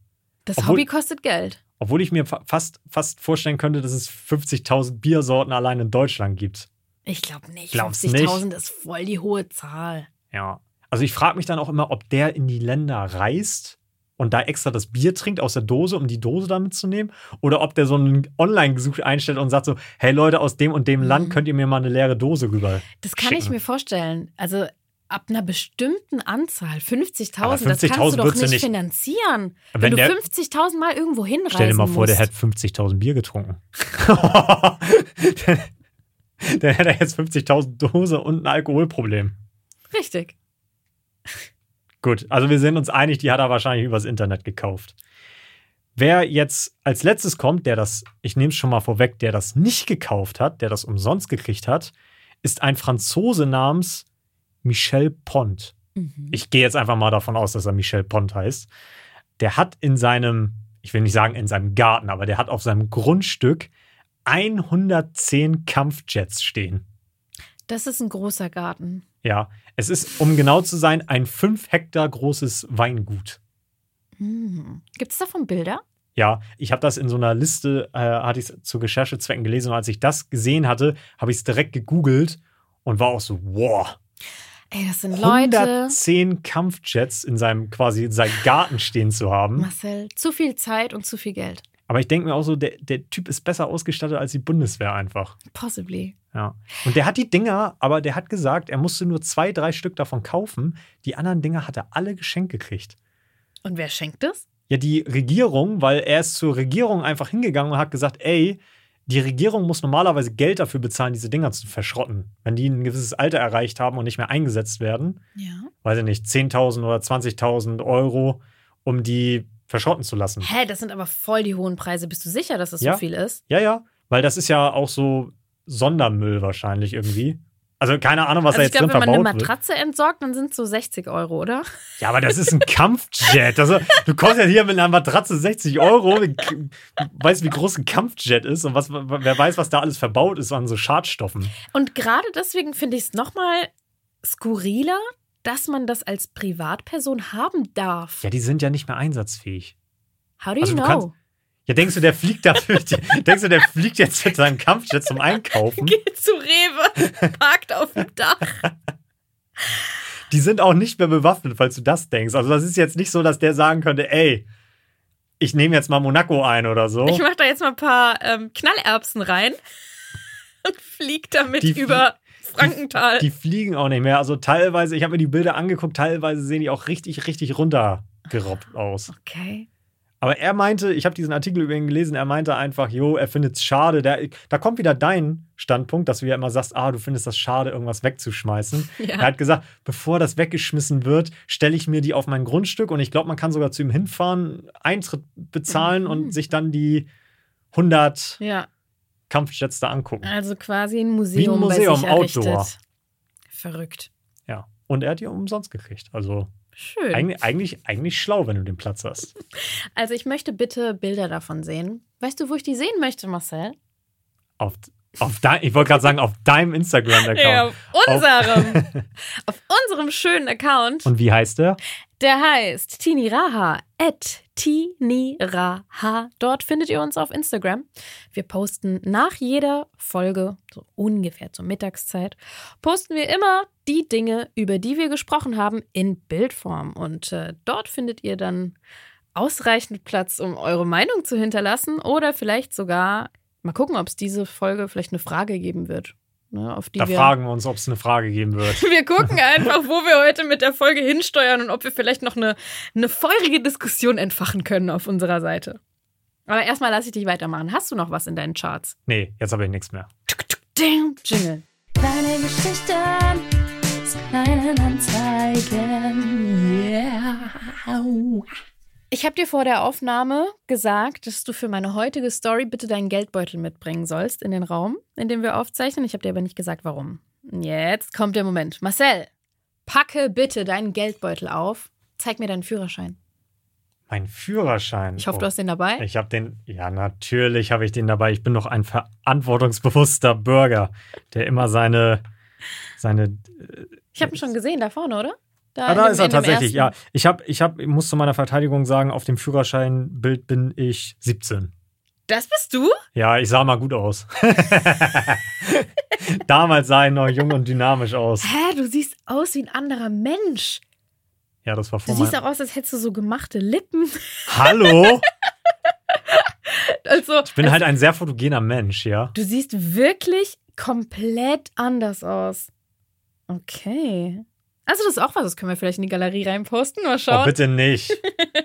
das obwohl- Hobby kostet Geld. Obwohl ich mir fa- fast, fast vorstellen könnte, dass es 50.000 Biersorten allein in Deutschland gibt. Ich glaube nicht. Glaubst 50.000 ist voll die hohe Zahl. Ja. Also ich frage mich dann auch immer, ob der in die Länder reist und da extra das Bier trinkt aus der Dose, um die Dose da mitzunehmen. Oder ob der so einen Online-Gesuch einstellt und sagt so, hey Leute, aus dem und dem Land könnt ihr mir mal eine leere Dose rüber. Mhm. Das kann ich schicken. mir vorstellen. Also ab einer bestimmten Anzahl, 50.000, Aber das kannst 50.000 du doch nicht, nicht- finanzieren. Wenn Wenn, du der- 50.000 Mal irgendwo hinreisen Stell dir mal vor, der musst. hätte 50.000 Bier getrunken. Dann hätte er jetzt 50.000 Dose und ein Alkoholproblem. Richtig. Gut, also wir sind uns einig, die hat er wahrscheinlich übers Internet gekauft. Wer jetzt als letztes kommt, der das, ich nehme es schon mal vorweg, der das nicht gekauft hat, der das umsonst gekriegt hat, ist ein Franzose namens Michel Pont. Mhm. Ich gehe jetzt einfach mal davon aus, dass er Michel Pont heißt. Der hat in seinem, ich will nicht sagen in seinem Garten, aber der hat auf seinem Grundstück 110 Kampfjets stehen. Das ist ein großer Garten. Ja, es ist, um genau zu sein, ein 5 Hektar großes Weingut. Hm. Gibt es davon Bilder? Ja, ich habe das in so einer Liste, äh, hatte ich zu Recherchezwecken gelesen und als ich das gesehen hatte, habe ich es direkt gegoogelt und war auch so, wow, Ey, das sind Leute. 110 Kampfjets in seinem quasi in seinem Garten stehen zu haben. Marcel, zu viel Zeit und zu viel Geld. Aber ich denke mir auch so, der, der Typ ist besser ausgestattet als die Bundeswehr einfach. Possibly. Ja. Und der hat die Dinger, aber der hat gesagt, er musste nur zwei, drei Stück davon kaufen. Die anderen Dinger hat er alle geschenkt gekriegt. Und wer schenkt es? Ja, die Regierung, weil er ist zur Regierung einfach hingegangen und hat gesagt, ey, die Regierung muss normalerweise Geld dafür bezahlen, diese Dinger zu verschrotten. Wenn die ein gewisses Alter erreicht haben und nicht mehr eingesetzt werden, Ja. weiß ich nicht, 10.000 oder 20.000 Euro, um die verschrotten zu lassen. Hä, das sind aber voll die hohen Preise. Bist du sicher, dass das Ja. so viel ist? Ja, ja, weil das ist ja auch so Sondermüll wahrscheinlich irgendwie. Also keine Ahnung, was also da jetzt drin glaube, wenn man eine verbaut wird. Matratze entsorgt, dann sind es so 60 Euro, oder? Ja, aber das ist ein Kampfjet. Also, du kommst ja hier mit einer Matratze 60 Euro. Du weißt, wie groß ein Kampfjet ist und was, wer weiß, was da alles verbaut ist an so Schadstoffen. Und gerade deswegen finde ich es nochmal skurriler, dass man das als Privatperson haben darf. Ja, die sind ja nicht mehr einsatzfähig. How do you also know? Ja, denkst du, der fliegt dafür, denkst du, der fliegt jetzt mit seinem Kampfjet zum Einkaufen? Geht zu Rewe, parkt auf dem Dach. Die sind auch nicht mehr bewaffnet, falls du das denkst. Also, das ist jetzt nicht so, dass der sagen könnte, ey, ich nehme jetzt mal Monaco ein oder so. Ich mache da jetzt mal ein paar ähm, Knallerbsen rein und flieg damit Die über Frankenthal. Die fliegen auch nicht mehr. Also teilweise, ich habe mir die Bilder angeguckt, teilweise sehen die auch richtig, richtig runtergerobbt aus. okay. Aber er meinte, ich habe diesen Artikel über ihn gelesen, er meinte einfach, jo, er findet es schade. Der, da kommt wieder dein Standpunkt, dass du ja immer sagst, ah, du findest das schade, irgendwas wegzuschmeißen. Ja. Er hat gesagt, bevor das weggeschmissen wird, stelle ich mir die auf mein Grundstück und ich glaube, man kann sogar zu ihm hinfahren, Eintritt bezahlen Mhm. und sich dann die 100 Ja, Kampfjets da angucken. also quasi ein Museum, Museum, bei sich Outdoor. errichtet. Verrückt. Ja. Und er hat die umsonst gekriegt. Also Schön. eigentlich, eigentlich, eigentlich schlau, wenn du den Platz hast. Also ich möchte bitte Bilder davon sehen. Weißt du, wo ich die sehen möchte, Marcel? Auf, auf dein, ich wollte gerade sagen, auf deinem Instagram-Account. Ja, auf unserem. auf unserem schönen Account. Und wie heißt der? Der heißt Tini Raha. At Tini Raha. Dort findet ihr uns auf Instagram. Wir posten nach jeder Folge, so ungefähr zur Mittagszeit, posten wir immer die Dinge, über die wir gesprochen haben, in Bildform. Und äh, dort findet ihr dann ausreichend Platz, um eure Meinung zu hinterlassen oder vielleicht sogar mal gucken, ob es diese Folge vielleicht eine Frage geben wird. Ne, auf die Da wir fragen wir uns, ob es eine Frage geben wird. wir gucken einfach, wo wir heute mit der Folge hinsteuern und ob wir vielleicht noch eine, eine feurige Diskussion entfachen können auf unserer Seite. Aber erstmal lasse ich dich weitermachen. Hast du noch was in deinen Charts? Nee, jetzt habe ich nichts mehr. Ding, Jingle. Kleine Geschichten zu kleinen Anzeigen. Yeah. Ich habe dir vor der Aufnahme gesagt, dass du für meine heutige Story bitte deinen Geldbeutel mitbringen sollst in den Raum, in dem wir aufzeichnen. Ich habe dir aber nicht gesagt, warum. Jetzt kommt der Moment. Marcel, packe bitte deinen Geldbeutel auf. Zeig mir deinen Führerschein. Mein Führerschein. Ich hoffe, Oh, du hast den dabei. Ich habe den, ja, natürlich habe ich den dabei. Ich bin doch ein verantwortungsbewusster Bürger, der immer seine, seine. Ich habe ihn schon gesehen, da vorne, oder? Ah, in da dem- ist er tatsächlich, ja. ersten. Ich habe, ich habe, ich muss zu meiner Verteidigung sagen, auf dem Führerscheinbild bin ich 17. Das bist du? Ja, ich sah mal gut aus. Damals sah ich noch jung und dynamisch aus. Hä, du siehst aus wie ein anderer Mensch. Ja, das war Du vor siehst meinem. auch aus, als hättest du so gemachte Lippen. Hallo? Also, Ich bin halt ein sehr fotogener Mensch, ja. du siehst wirklich komplett anders aus. Okay. Also das ist auch was, das können wir vielleicht in die Galerie reinposten. Mal Oh, schauen. bitte nicht.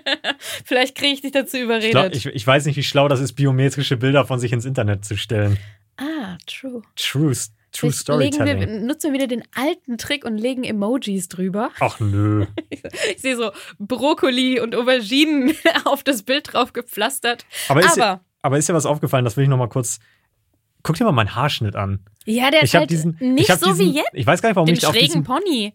vielleicht kriege ich dich dazu Ich, überredet. glaub, ich, ich weiß nicht, wie schlau das ist, biometrische Bilder von sich ins Internet zu stellen. ah, true. True, true Vielleicht Storytelling. wir, nutzen wir wieder den alten Trick und legen Emojis drüber. Ach nö. Ich sehe so Brokkoli und Auberginen auf das Bild drauf gepflastert. Aber ist, dir, Aber aber ist dir was aufgefallen? Das will ich noch mal kurz. Guck dir mal meinen Haarschnitt an. ja, der Ich ist halt diesen. nicht ich so diesen, wie jetzt. Ich weiß gar nicht, warum Den ich auf diesen. Pony.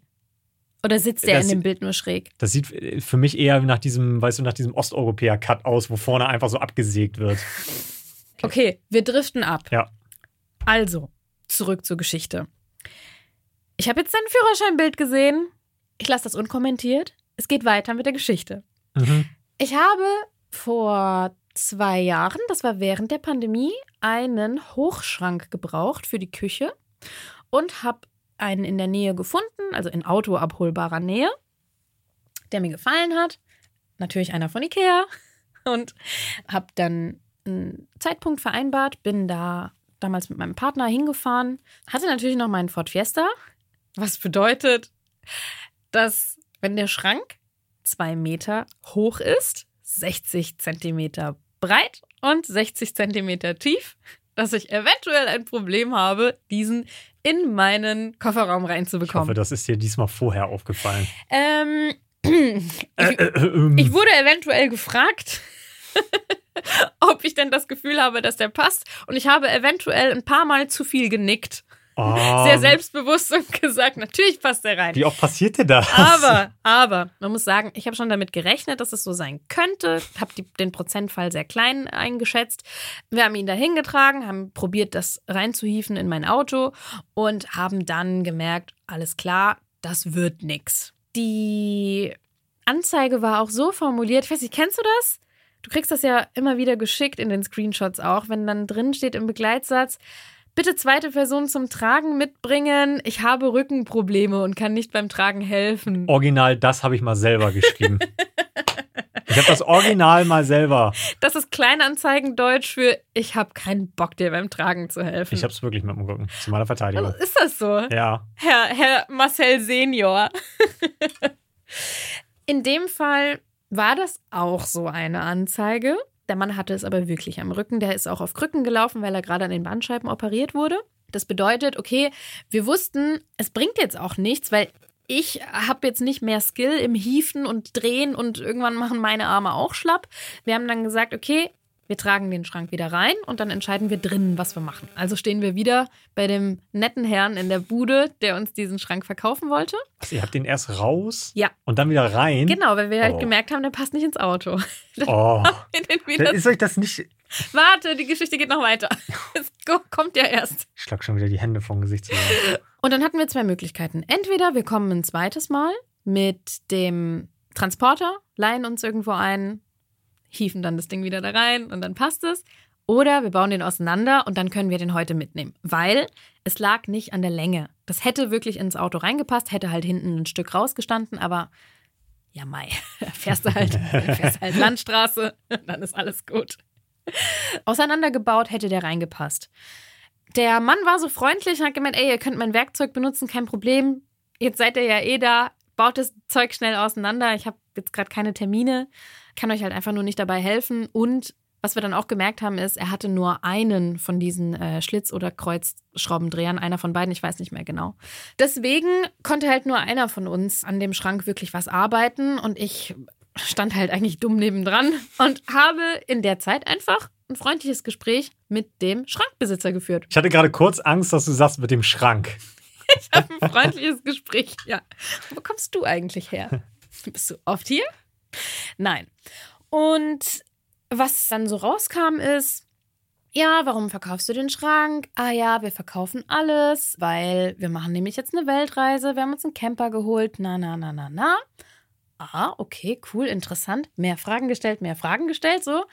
Oder sitzt der Das- in dem Bild nur schräg? Das sieht äh, für mich eher nach diesem, weißt du, nach diesem Osteuropäer-Cut aus, wo vorne einfach so abgesägt wird. Okay, wir driften ab. Ja. Also, zurück zur Geschichte. Ich habe jetzt dein Führerscheinbild gesehen. Ich lasse das unkommentiert. Es geht weiter mit der Geschichte. Mhm. Ich habe vor zwei Jahren, das war während der Pandemie, einen Hochschrank gebraucht für die Küche und habe einen in der Nähe gefunden, also in autoabholbarer Nähe, der mir gefallen hat. Natürlich einer von Ikea. Und habe dann einen Zeitpunkt vereinbart, bin da damals mit meinem Partner hingefahren, hatte natürlich noch meinen Ford Fiesta, was bedeutet, dass wenn der Schrank zwei Meter hoch ist, 60 Zentimeter breit und 60 Zentimeter tief, dass ich eventuell ein Problem habe, diesen in meinen Kofferraum Ich hoffe, reinzubekommen. das ist dir diesmal vorher aufgefallen. Ähm, Äh, äh, ähm. Ich wurde eventuell gefragt, ob ich denn das Gefühl habe, dass der passt. Und ich habe eventuell ein paar Mal zu viel genickt. Oh, Sehr selbstbewusst und gesagt, natürlich passt der rein. Wie oft passiert dir das? Aber, aber, man muss sagen, ich habe schon damit gerechnet, dass es so sein könnte. Habe den Prozentfall sehr klein eingeschätzt. Wir haben ihn dahin getragen, haben probiert, das reinzuhieven in mein Auto und haben dann gemerkt, alles klar, das wird nix. Die Anzeige war auch so formuliert, ich weiß nicht, kennst du das? Du kriegst das ja immer wieder geschickt in den Screenshots auch, wenn dann drin steht im Begleitsatz, bitte zweite Person zum Tragen mitbringen. Ich habe Rückenprobleme und kann nicht beim Tragen helfen. Original, das habe ich mal selber geschrieben. ich habe das Original mal selber. Das ist Kleinanzeigendeutsch für ich habe keinen Bock, dir beim Tragen zu helfen. Ich habe es wirklich mit dem Rücken. Zu meiner Verteidigung. Also, ist das so? Ja. Herr, Herr Marcel Senior. In dem Fall war das auch so eine Anzeige. Der Mann hatte es aber wirklich am Rücken. Der ist auch auf Krücken gelaufen, weil er gerade an den Bandscheiben operiert wurde. Das bedeutet, okay, wir wussten, es bringt jetzt auch nichts, weil ich habe jetzt nicht mehr Skill im Hieven und Drehen und irgendwann machen meine Arme auch schlapp. Wir haben dann gesagt, okay, wir tragen den Schrank wieder rein und dann entscheiden wir drinnen, was wir machen. Also stehen wir wieder bei dem netten Herrn in der Bude, der uns diesen Schrank verkaufen wollte. Also ihr habt den erst raus Ja. und dann wieder rein. Genau, weil wir halt Oh. gemerkt haben, der passt nicht ins Auto. Oh. Wir den wieder Ist euch das nicht. Warte, die Geschichte geht noch weiter. Es ko- kommt ja erst. Ich schlag schon wieder die Hände vom Gesicht zusammen. Und dann hatten wir zwei Möglichkeiten. Entweder wir kommen ein zweites Mal mit dem Transporter, leihen uns irgendwo ein, hieven dann das Ding wieder da rein und dann passt es. Oder wir bauen den auseinander und dann können wir den heute mitnehmen. Weil es lag nicht an der Länge. Das hätte wirklich ins Auto reingepasst, hätte halt hinten ein Stück rausgestanden, aber ja, Mai, fährst du halt, fährst halt Landstraße, dann ist alles gut. Auseinandergebaut hätte der reingepasst. Der Mann war so freundlich und hat gemeint, ey, ihr könnt mein Werkzeug benutzen, kein Problem. Jetzt seid ihr ja eh da, baut das Zeug schnell auseinander. Ich habe jetzt gerade keine Termine, kann euch halt einfach nur nicht dabei helfen. Und was wir dann auch gemerkt haben, ist, er hatte nur einen von diesen äh, Schlitz- oder Kreuzschraubendrehern, einer von beiden, ich weiß nicht mehr genau. Deswegen konnte halt nur einer von uns an dem Schrank wirklich was arbeiten und ich stand halt eigentlich dumm nebendran und habe in der Zeit einfach ein freundliches Gespräch mit dem Schrankbesitzer geführt. Ich hatte gerade kurz Angst, dass du sagst mit dem Schrank. Ich habe ein freundliches Gespräch. Ja. Wo kommst du eigentlich her? Bist du oft hier? Nein. Und was dann so rauskam ist, ja, warum verkaufst du den Schrank? Ah ja, wir verkaufen alles, weil wir machen nämlich jetzt eine Weltreise. Wir haben uns einen Camper geholt. Na, na, na, na, na. Ah, okay, cool, interessant. Mehr Fragen gestellt, mehr Fragen gestellt, so.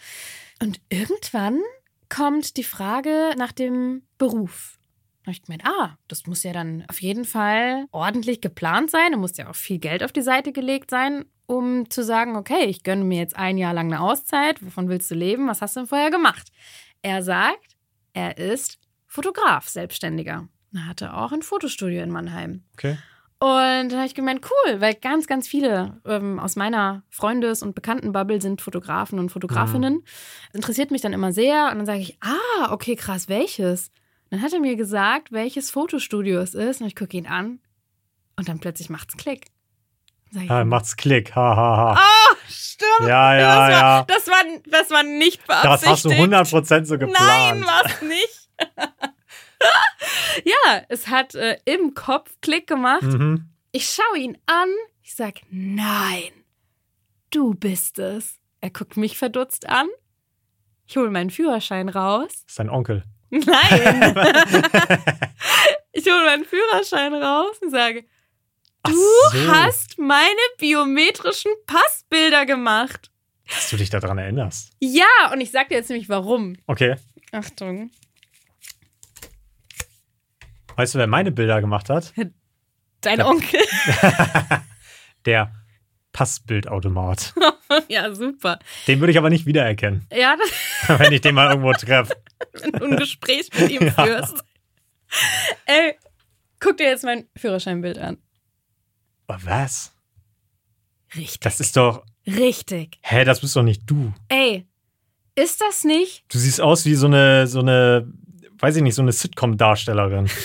Und irgendwann kommt die Frage nach dem Beruf. Da habe ich gemeint, ah, das muss ja dann auf jeden Fall ordentlich geplant sein. Da muss ja auch viel Geld auf die Seite gelegt sein, um zu sagen, okay, ich gönne mir jetzt ein Jahr lang eine Auszeit. Wovon willst du leben? Was hast du denn vorher gemacht? Er sagt, er ist Fotograf, Selbstständiger. Er hatte auch ein Fotostudio in Mannheim. Okay. Und dann habe ich gemeint, cool, weil ganz, ganz viele ähm, aus meiner Freundes- und Bekanntenbubble sind Fotografen und Fotografinnen. Das interessiert mich dann immer sehr. Und dann sage ich, ah, okay, krass, welches? Dann hat er mir gesagt, welches Fotostudio es ist. Und ich gucke ihn an. Und dann plötzlich macht's Klick. Sag ich, Ja, macht's Klick. Ha, ha, ha. oh, stimmt. Ja, ja, das war, ja. Das war, das war nicht Das beabsichtigt. hast du 100% so geplant. Nein, war's nicht. ja, es hat äh, im Kopf Klick gemacht. Mhm. Ich schaue ihn an. Ich sag, nein, du bist es. Er guckt mich verdutzt an. Ich hole meinen Führerschein raus. Das ist dein Onkel. Nein. ich hole meinen Führerschein raus und sage, du so. hast meine biometrischen Passbilder gemacht. Dass du dich daran erinnerst. Ja, und ich sag dir jetzt nämlich warum. Okay. Achtung. Weißt du, wer meine Bilder gemacht hat? Dein Ja. Onkel. Der Passbildautomat. ja, super. Den würde ich aber nicht wiedererkennen, Ja, das, wenn ich den mal irgendwo treffe. wenn du ein Gespräch mit ihm Ja. führst. Ey, guck dir jetzt mein Führerscheinbild an. Was? Richtig. Das ist doch. Richtig. Hä, das bist doch nicht du. Ey, ist das nicht? Du siehst aus wie so eine, so eine, weiß ich nicht, so eine Sitcom-Darstellerin.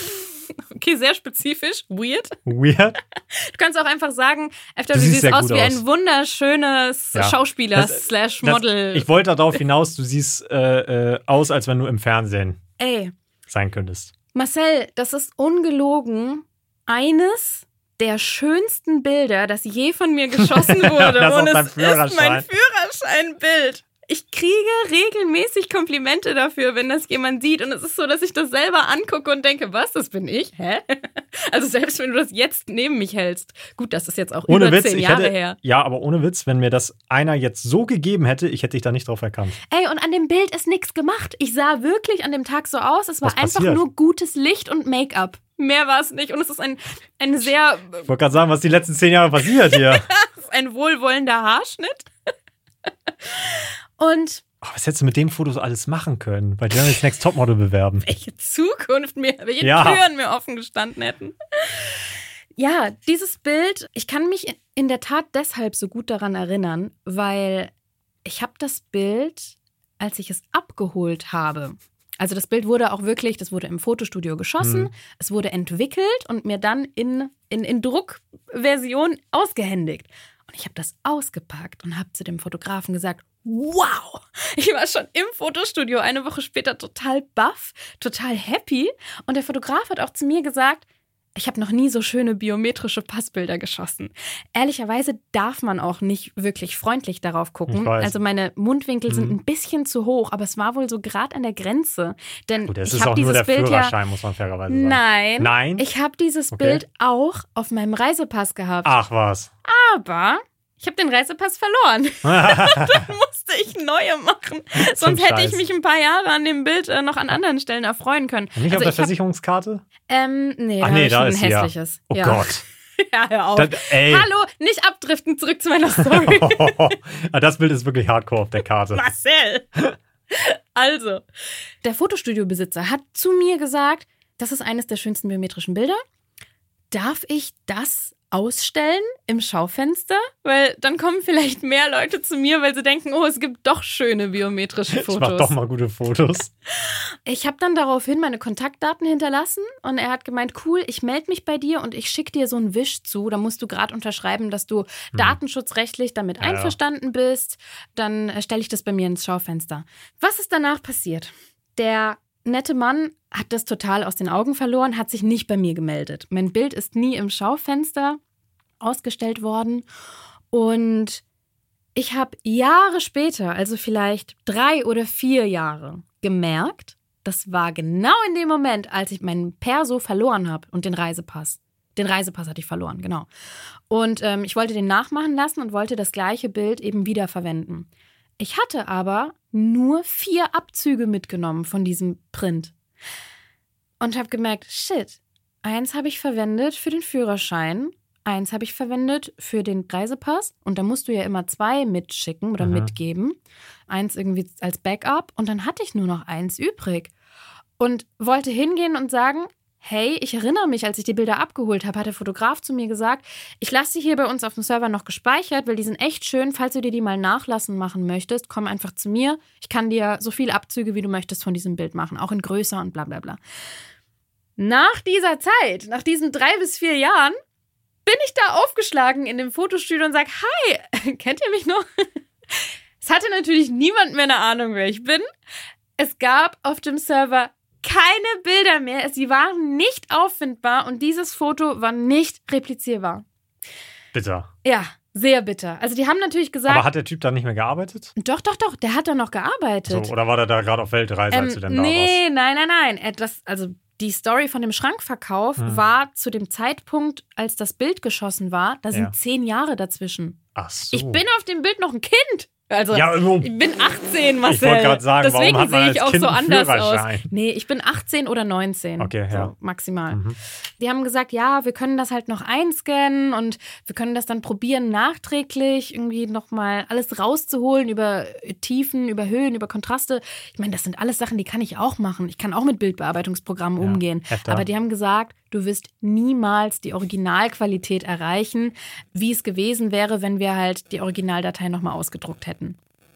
Okay, sehr spezifisch. Weird. Weird. Du kannst auch einfach sagen, Efter, Du du, siehst siehst aus wie aus. ein wunderschönes Ja. Schauspieler Das- slash Das, Model. ich wollte darauf hinaus, du siehst äh, äh, aus, als wenn du im Fernsehen Ey, sein könntest. Marcel, das ist ungelogen eines der schönsten Bilder, das je von mir geschossen wurde. Das ist Und es ist mein Führerschein. Führerscheinbild. Ich kriege regelmäßig Komplimente dafür, wenn das jemand sieht. Und es ist so, dass ich das selber angucke und denke, was, das bin ich? Hä? Also selbst wenn du das jetzt neben mich hältst. Gut, das ist jetzt auch Ohne über Witz, zehn Jahre hätte, her. ja, aber ohne Witz, wenn mir das einer jetzt so gegeben hätte, ich hätte dich da nicht drauf erkannt. Ey, und an dem Bild ist nichts gemacht. Ich sah wirklich an dem Tag so aus. Es war Was einfach passiert? nur gutes Licht und Make-up. Mehr war es nicht. Und es ist ein, ein sehr Ich wollte gerade sagen, was die letzten zehn Jahre passiert hier. ein wohlwollender Haarschnitt. Und Oh, was hättest du mit dem Foto so alles machen können? Weil die dann jetzt Next Topmodel bewerben. welche Zukunft mir, welche Ja. Türen mir offen gestanden hätten. Ja, dieses Bild, ich kann mich in der Tat deshalb so gut daran erinnern, weil ich habe das Bild, als ich es abgeholt habe. Also das Bild wurde auch wirklich, das wurde im Fotostudio geschossen, Mhm. es wurde entwickelt und mir dann in, in, in Druckversion ausgehändigt. Und ich habe das ausgepackt und habe zu dem Fotografen gesagt, wow, ich war schon im Fotostudio eine Woche später total baff, total happy. Und der Fotograf hat auch zu mir gesagt, ich habe noch nie so schöne biometrische Passbilder geschossen. Ehrlicherweise darf man auch nicht wirklich freundlich darauf gucken. Also meine Mundwinkel sind Mhm. ein bisschen zu hoch, aber es war wohl so gerade an der Grenze. Denn Gut, das ich ist habe dieses Bild ja muss man fairerweise sagen. Nein. Nein? Ich habe dieses Okay. Bild auch auf meinem Reisepass gehabt. Ach was. Aber ich habe den Reisepass verloren. Dann musste ich neue machen. Sonst hätte ich mich ein paar Jahre an dem Bild äh, noch an anderen Stellen erfreuen können. Nicht auf der ich hab, Versicherungskarte? ähm, nee, Ach nee, da schon ein ist sie ja. hässliches. Oh ja. Gott. Ja, hör auf. Das. Hallo, nicht abdriften, zurück zu meiner Story. Ah, das Bild ist wirklich hardcore auf der Karte. Marcel. Also, der Fotostudiobesitzer hat zu mir gesagt, das ist eines der schönsten biometrischen Bilder. Darf ich das ausstellen im Schaufenster? Weil dann kommen vielleicht mehr Leute zu mir, weil sie denken, oh, es gibt doch schöne biometrische Ich mach Fotos. doch mal gute Fotos. Ich habe dann daraufhin meine Kontaktdaten hinterlassen und er hat gemeint, cool, ich melde mich bei dir und ich schicke dir so einen Wisch zu. Da musst du gerade unterschreiben, dass du datenschutzrechtlich damit Hm. Ja, ja. einverstanden bist. Dann äh, stelle ich das bei mir ins Schaufenster. Was ist danach passiert? Der nette Mann hat das total aus den Augen verloren, hat sich nicht bei mir gemeldet. Mein Bild ist nie im Schaufenster ausgestellt worden und ich habe Jahre später, also vielleicht drei oder vier Jahre, gemerkt, das war genau in dem Moment, als ich meinen Perso verloren habe und den Reisepass. Den Reisepass hatte ich verloren, genau. Und ähm, ich wollte den nachmachen lassen und wollte das gleiche Bild eben wieder verwenden. Ich hatte aber nur vier Abzüge mitgenommen von diesem Print. Und habe gemerkt, shit, eins habe ich verwendet für den Führerschein, eins habe ich verwendet für den Reisepass und da musst du ja immer zwei mitschicken oder Mhm. mitgeben. Eins irgendwie als Backup und dann hatte ich nur noch eins übrig. Und wollte hingehen und sagen, hey, ich erinnere mich, als ich die Bilder abgeholt habe, hat der Fotograf zu mir gesagt, ich lasse sie hier bei uns auf dem Server noch gespeichert, weil die sind echt schön. Falls du dir die mal nachlassen machen möchtest, komm einfach zu mir. Ich kann dir so viele Abzüge, wie du möchtest, von diesem Bild machen, auch in größer und bla bla bla. Nach dieser Zeit, nach diesen drei bis vier Jahren, bin ich da aufgeschlagen in dem Fotostudio und sage, hi, kennt ihr mich noch? Es hatte natürlich niemand mehr eine Ahnung, wer ich bin. Es gab auf dem Server keine Bilder mehr. Sie waren nicht auffindbar und dieses Foto war nicht replizierbar. Bitter. Ja, sehr bitter. Also die haben natürlich gesagt, Aber hat der Typ da nicht mehr gearbeitet? doch, doch, doch, der hat da noch gearbeitet. So, oder war der da gerade auf Weltreise, als du denn da warst? Ähm, nee, nein, nein, nein. Etwas, also die Story von dem Schrankverkauf Hm. war zu dem Zeitpunkt, als das Bild geschossen war, da sind Ja. zehn Jahre dazwischen. Ach so. Ich bin auf dem Bild noch ein Kind. Also, Ja, also, ich bin 18, Marcel. Ich wollte gerade sagen, warum Deswegen hat man sehe ich auch Kind so anders aus. Nee, ich bin 18 oder 19. Okay, so, ja. Maximal. Mhm. Die haben gesagt, ja, wir können das halt noch einscannen und wir können das dann probieren, nachträglich irgendwie nochmal alles rauszuholen über Tiefen, über Höhen, über Kontraste. Ich meine, das sind alles Sachen, die kann ich auch machen. Ich kann auch mit Bildbearbeitungsprogrammen Ja, umgehen. heftig. Aber die haben gesagt, du wirst niemals die Originalqualität erreichen, wie es gewesen wäre, wenn wir halt die Originaldatei nochmal ausgedruckt hätten.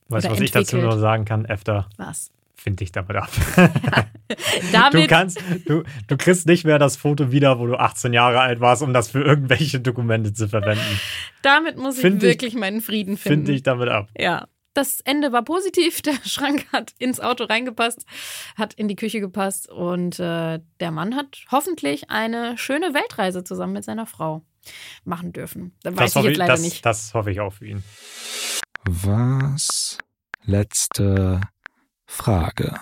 Weißt du, was ich dazu nur sagen kann? Efter, Was? find dich damit ab. Du Damit, kannst, du, du kriegst nicht mehr das Foto wieder, wo du 18 Jahre alt warst, um das für irgendwelche Dokumente zu verwenden. damit muss ich Find ich- wirklich meinen Frieden finden. Find dich damit ab. Ja. Das Ende war positiv. Der Schrank hat ins Auto reingepasst, hat in die Küche gepasst und äh, der Mann hat hoffentlich eine schöne Weltreise zusammen mit seiner Frau machen dürfen. Da weiß Das ich jetzt leider das, nicht. das hoffe ich auch für ihn. Was? Letzte Frage.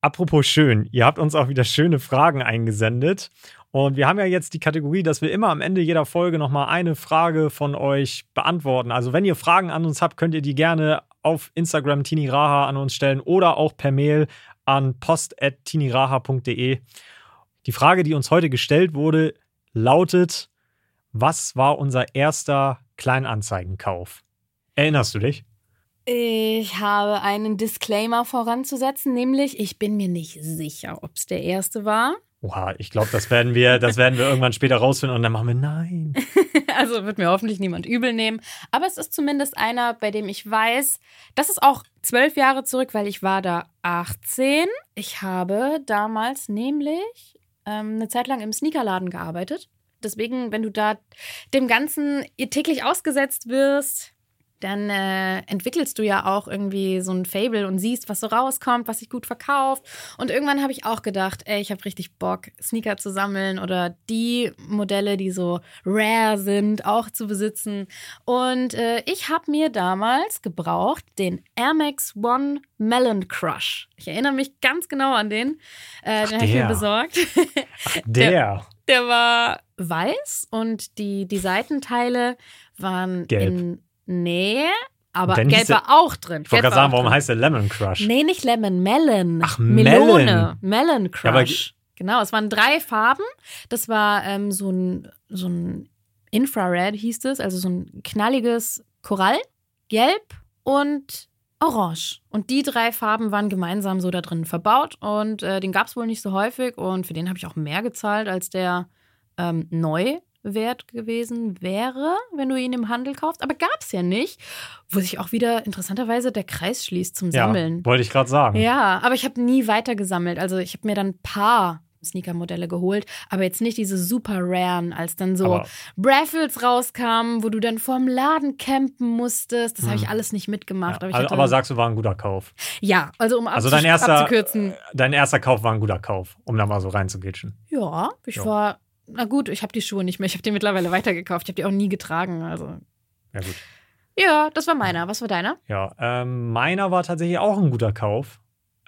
Apropos schön, ihr habt uns auch wieder schöne Fragen eingesendet. Und wir haben ja jetzt die Kategorie, dass wir immer am Ende jeder Folge nochmal eine Frage von euch beantworten. Also wenn ihr Fragen an uns habt, könnt ihr die gerne auf Instagram Tini Raha an uns stellen oder auch per Mail an post.tiniraha.de. Die Frage, die uns heute gestellt wurde, lautet: Was war unser erster Kleinanzeigenkauf? Erinnerst du dich? Ich habe einen Disclaimer voranzusetzen, nämlich ich bin mir nicht sicher, ob es der erste war. Oha, ich glaube, das werden wir, das werden wir irgendwann später rausfinden und dann machen wir nein. Also wird mir hoffentlich niemand übel nehmen. Aber es ist zumindest einer, bei dem ich weiß, das ist auch zwölf Jahre zurück, weil ich war da 18. Ich habe damals nämlich ähm, eine Zeit lang im Sneakerladen gearbeitet. Deswegen, wenn du da dem Ganzen täglich ausgesetzt wirst, dann äh, entwickelst du ja auch irgendwie so ein Fable und siehst, was so rauskommt, was sich gut verkauft. Und irgendwann habe ich auch gedacht, ey, ich habe richtig Bock, Sneaker zu sammeln oder die Modelle, die so rare sind, auch zu besitzen. Und äh, ich habe mir damals gebraucht den Air Max One Melon Crush. Ich erinnere mich ganz genau an den. Äh, den habe ich mir der. besorgt. Der. Der war weiß und die, die Seitenteile waren Gelb. in Nee, aber gelb hieß war auch drin. Ich wollte gerade sagen, warum drin. heißt der Lemon Crush? Nee, nicht Lemon, Melon. Ach, Melone. Melon Ja, aber- Crush. genau, es waren drei Farben. Das war ähm, so ein, so ein Infrared hieß es, also so ein knalliges Korall, gelb und orange. Und die drei Farben waren gemeinsam so da drin verbaut und äh, den gab es wohl nicht so häufig und für den habe ich auch mehr gezahlt, als der ähm, neu wert gewesen wäre, wenn du ihn im Handel kaufst. Aber gab es ja nicht, wo sich auch wieder interessanterweise der Kreis schließt zum ja, Sammeln. wollte ich gerade sagen. Ja, aber ich habe nie weiter gesammelt. Also ich habe mir dann ein paar Sneaker-Modelle geholt, aber jetzt nicht diese super raren, als dann so Aber- Raffles rauskamen, wo du dann vorm Laden campen musstest. Das habe ich Hm. alles nicht mitgemacht. Ja, aber, also, hatte, aber sagst du, war ein guter Kauf. ja, also um Also dein erster, abzukürzen. dein erster Kauf war ein guter Kauf, um da mal so reinzugitschen. Ja, ich Ja. war, na gut, ich habe die Schuhe nicht mehr. Ich habe die mittlerweile weitergekauft. Ich habe die auch nie getragen. Also Ja, gut. ja, das war meiner. Was war deiner? Ja, ähm, meiner war tatsächlich auch ein guter Kauf.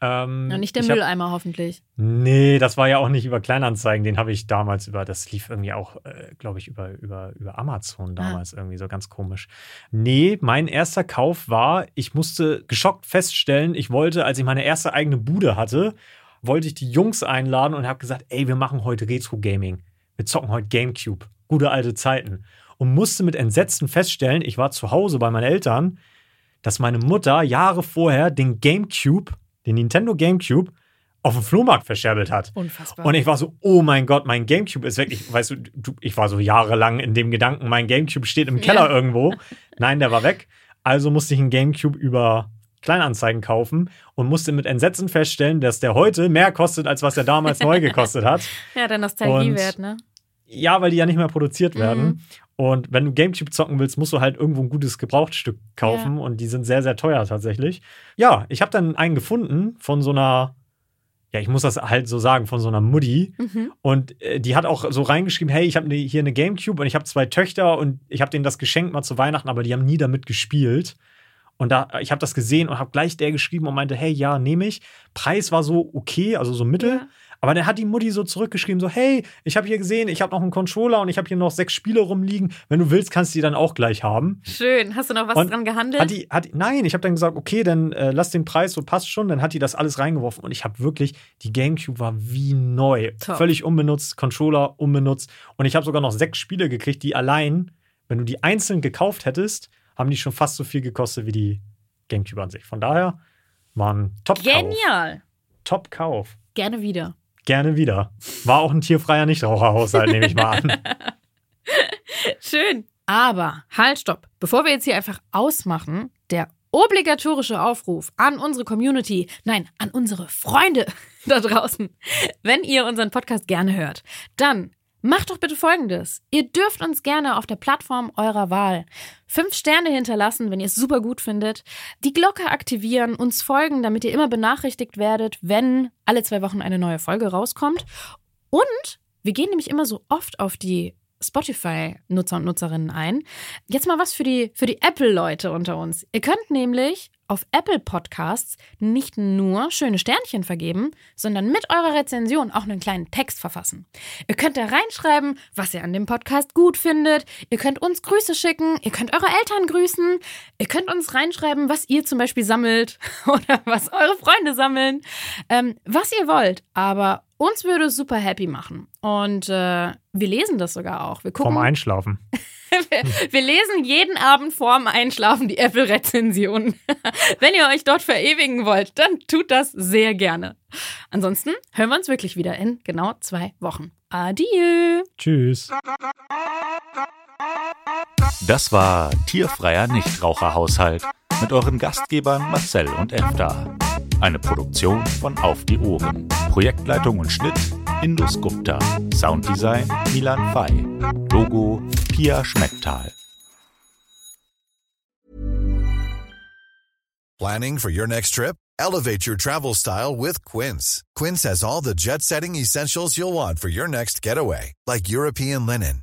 Ähm, Na, nicht der ich hab- Mülleimer hoffentlich. Nee, das war ja auch nicht über Kleinanzeigen. Den habe ich damals über, das lief irgendwie auch, äh, glaube ich, über, über, über Amazon damals irgendwie so ganz komisch. Nee, mein erster Kauf war, ich musste geschockt feststellen, ich wollte, als ich meine erste eigene Bude hatte, wollte ich die Jungs einladen und habe gesagt, ey, wir machen heute Retro-Gaming. Wir zocken heute Gamecube. Gute alte Zeiten. Und musste mit Entsetzen feststellen, ich war zu Hause bei meinen Eltern, dass meine Mutter Jahre vorher den Gamecube, den Nintendo Gamecube, auf dem Flohmarkt verscherbelt hat. Unfassbar. Und ich war so, oh mein Gott, mein Gamecube ist weg. Ich, weißt du, du, ich war so jahrelang in dem Gedanken, mein Gamecube steht im Keller Ja. irgendwo. Nein, der war weg. Also musste ich einen Gamecube über Kleinanzeigen kaufen und musste mit Entsetzen feststellen, dass der heute mehr kostet, als was er damals neu gekostet hat. ja, der Nostalgiewert, ne? Ja, weil die ja nicht mehr produziert werden. Mhm. Und wenn du Gamecube zocken willst, musst du halt irgendwo ein gutes Gebrauchtstück kaufen Ja. und die sind sehr, sehr teuer tatsächlich. Ja, ich habe dann einen gefunden von so einer, ja, ich muss das halt so sagen, von so einer Mutti. Mhm. Und äh, die hat auch so reingeschrieben, hey, ich habe ne, hier eine Gamecube und ich habe zwei Töchter und ich habe denen das geschenkt mal zu Weihnachten, aber die haben nie damit gespielt. Und da, ich habe das gesehen und habe gleich der geschrieben und meinte, hey, ja, nehme ich. Preis war so okay, also so mittel. Ja. Aber dann hat die Mutti so zurückgeschrieben, so, hey, ich habe hier gesehen, ich habe noch einen Controller und ich habe hier noch sechs Spiele rumliegen. Wenn du willst, kannst du die dann auch gleich haben. Schön. Hast du noch was Und dran gehandelt? Hat die, hat, nein, ich habe dann gesagt, okay, dann äh, lass den Preis, so passt schon. Dann hat die das alles reingeworfen und ich habe wirklich, die Gamecube war wie neu. Top. Völlig unbenutzt, Controller unbenutzt. Und ich habe sogar noch sechs Spiele gekriegt, die allein, wenn du die einzeln gekauft hättest, haben die schon fast so viel gekostet wie die Gamecube an sich. Von daher war ein Top-Kauf. Genial. Top-Kauf. Gerne wieder. Gerne wieder. War auch ein tierfreier Nichtraucherhaushalt, nehme ich mal an. Schön. Aber halt, stopp. Bevor wir jetzt hier einfach ausmachen, der obligatorischer Aufruf an unsere Community, nein, an unsere Freunde da draußen. Wenn ihr unseren Podcast gerne hört, dann Macht doch bitte Folgendes. Ihr dürft uns gerne auf der Plattform eurer Wahl fünf Sterne hinterlassen, wenn ihr es super gut findet, die Glocke aktivieren, uns folgen, damit ihr immer benachrichtigt werdet, wenn alle zwei Wochen eine neue Folge rauskommt. Und wir gehen nämlich immer so oft auf die Spotify-Nutzer und Nutzerinnen ein. Jetzt mal was für die, für die Apple-Leute unter uns. Ihr könnt nämlich auf Apple Podcasts nicht nur schöne Sternchen vergeben, sondern mit eurer Rezension auch einen kleinen Text verfassen. Ihr könnt da reinschreiben, was ihr an dem Podcast gut findet. Ihr könnt uns Grüße schicken. Ihr könnt eure Eltern grüßen. Ihr könnt uns reinschreiben, was ihr zum Beispiel sammelt oder was eure Freunde sammeln. Ähm, was ihr wollt. Aber uns würde es super happy machen. Und äh, wir lesen das sogar auch. Wir gucken. Vorm Einschlafen. wir, wir lesen jeden Abend vorm Einschlafen die Apple-Rezension. Wenn ihr euch dort verewigen wollt, dann tut das sehr gerne. Ansonsten hören wir uns wirklich wieder in genau zwei Wochen. Adieu. Tschüss. Das war Tierfreier Nichtraucherhaushalt mit euren Gastgebern Marcel und Efta. Eine Produktion von Auf die Ohren. Projektleitung und Schnitt Indus Gupta. Sounddesign Milan Fay. Logo Pia Schmecktal. Planning for your next trip? Elevate your travel style with Quince. Quince has all the jet setting essentials you'll want for your next getaway, like European linen,